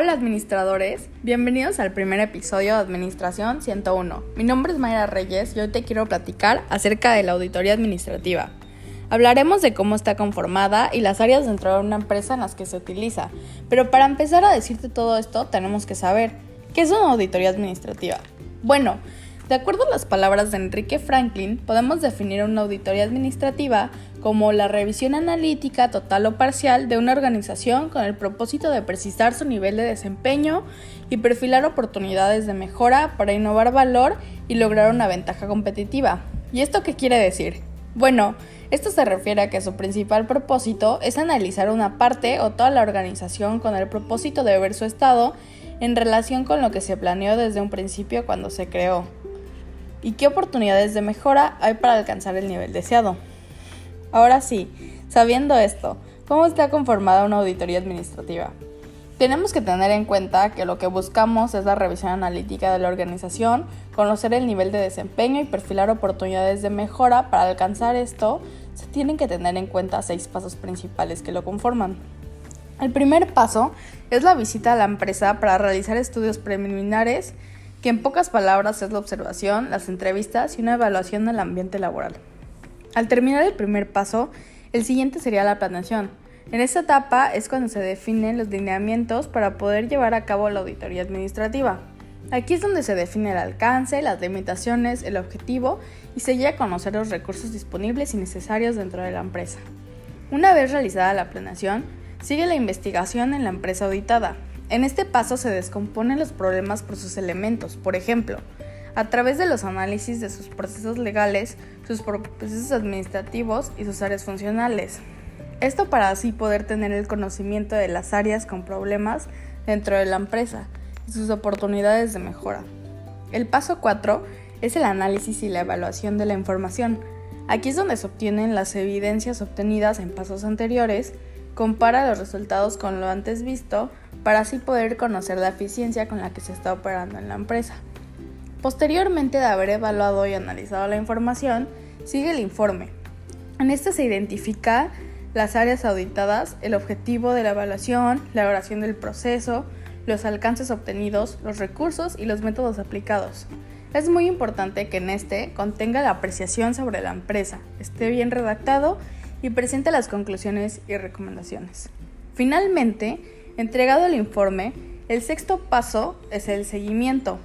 Hola administradores, bienvenidos al primer episodio de Administración 101. Mi nombre es Mayra Reyes y hoy te quiero platicar acerca de la auditoría administrativa. Hablaremos de cómo está conformada y las áreas dentro de una empresa en las que se utiliza, pero para empezar a decirte todo esto tenemos que saber, ¿qué es una auditoría administrativa? Bueno, de acuerdo a las palabras de Enrique Franklin, podemos definir una auditoría administrativa como la revisión analítica total o parcial de una organización con el propósito de precisar su nivel de desempeño y perfilar oportunidades de mejora para innovar valor y lograr una ventaja competitiva. ¿Y esto qué quiere decir? Bueno, esto se refiere a que su principal propósito es analizar una parte o toda la organización con el propósito de ver su estado en relación con lo que se planeó desde un principio cuando se creó y qué oportunidades de mejora hay para alcanzar el nivel deseado. Ahora sí, sabiendo esto, ¿cómo está conformada una auditoría administrativa? Tenemos que tener en cuenta que lo que buscamos es la revisión analítica de la organización, conocer el nivel de desempeño y perfilar oportunidades de mejora. Para alcanzar esto, se tienen que tener en cuenta seis pasos principales que lo conforman. El primer paso es la visita a la empresa para realizar estudios preliminares que en pocas palabras es la observación, las entrevistas y una evaluación del ambiente laboral. Al terminar el primer paso, el siguiente sería la planeación. En esta etapa es cuando se definen los lineamientos para poder llevar a cabo la auditoría administrativa. Aquí es donde se define el alcance, las limitaciones, el objetivo y se llega a conocer los recursos disponibles y necesarios dentro de la empresa. Una vez realizada la planeación, sigue la investigación en la empresa auditada, en este paso se descomponen los problemas por sus elementos, por ejemplo, a través de los análisis de sus procesos legales, sus procesos administrativos y sus áreas funcionales. Esto para así poder tener el conocimiento de las áreas con problemas dentro de la empresa y sus oportunidades de mejora. El paso 4 es el análisis y la evaluación de la información. Aquí es donde se obtienen las evidencias obtenidas en pasos anteriores, compara los resultados con lo antes visto, para así poder conocer la eficiencia con la que se está operando en la empresa. Posteriormente de haber evaluado y analizado la información, sigue el informe. En este se identifica las áreas auditadas, el objetivo de la evaluación, la oración del proceso, los alcances obtenidos, los recursos y los métodos aplicados. Es muy importante que en este contenga la apreciación sobre la empresa, esté bien redactado y presente las conclusiones y recomendaciones. Finalmente, Entregado el informe, el sexto paso es el seguimiento.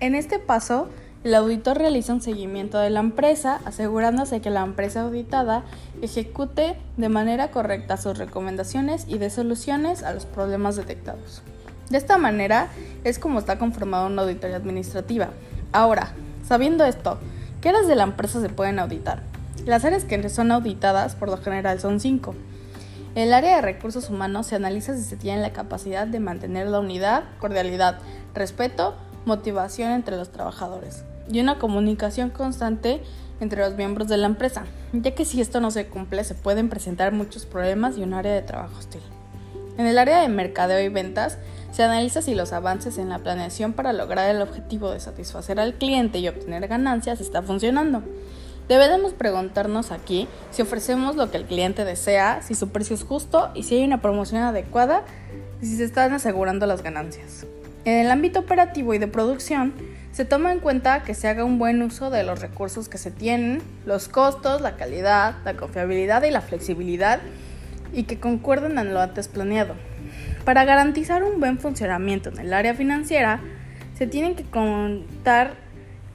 En este paso, el auditor realiza un seguimiento de la empresa, asegurándose que la empresa auditada ejecute de manera correcta sus recomendaciones y de soluciones a los problemas detectados. De esta manera es como está conformada una auditoría administrativa. Ahora, sabiendo esto, ¿qué áreas de la empresa se pueden auditar? Las áreas que son auditadas por lo general son cinco. El área de recursos humanos se analiza si se tiene la capacidad de mantener la unidad, cordialidad, respeto, motivación entre los trabajadores y una comunicación constante entre los miembros de la empresa, ya que si esto no se cumple se pueden presentar muchos problemas y un área de trabajo hostil. En el área de mercadeo y ventas se analiza si los avances en la planeación para lograr el objetivo de satisfacer al cliente y obtener ganancias está funcionando. Debemos preguntarnos aquí si ofrecemos lo que el cliente desea, si su precio es justo y si hay una promoción adecuada y si se están asegurando las ganancias. En el ámbito operativo y de producción, se toma en cuenta que se haga un buen uso de los recursos que se tienen, los costos, la calidad, la confiabilidad y la flexibilidad y que concuerden en lo antes planeado. Para garantizar un buen funcionamiento en el área financiera, se tienen que contar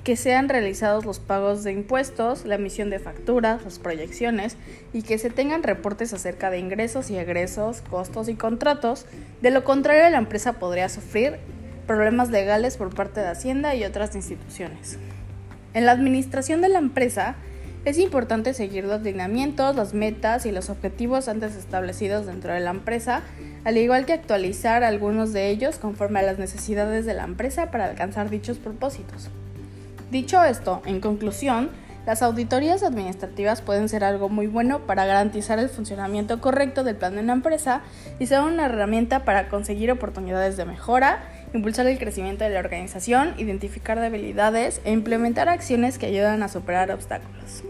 que sean realizados los pagos de impuestos, la emisión de facturas, las proyecciones y que se tengan reportes acerca de ingresos y egresos, costos y contratos. De lo contrario, la empresa podría sufrir problemas legales por parte de Hacienda y otras instituciones. En la administración de la empresa, es importante seguir los lineamientos, las metas y los objetivos antes establecidos dentro de la empresa, al igual que actualizar algunos de ellos conforme a las necesidades de la empresa para alcanzar dichos propósitos. Dicho esto, en conclusión, las auditorías administrativas pueden ser algo muy bueno para garantizar el funcionamiento correcto del plan de una empresa y ser una herramienta para conseguir oportunidades de mejora, impulsar el crecimiento de la organización, identificar debilidades e implementar acciones que ayudan a superar obstáculos.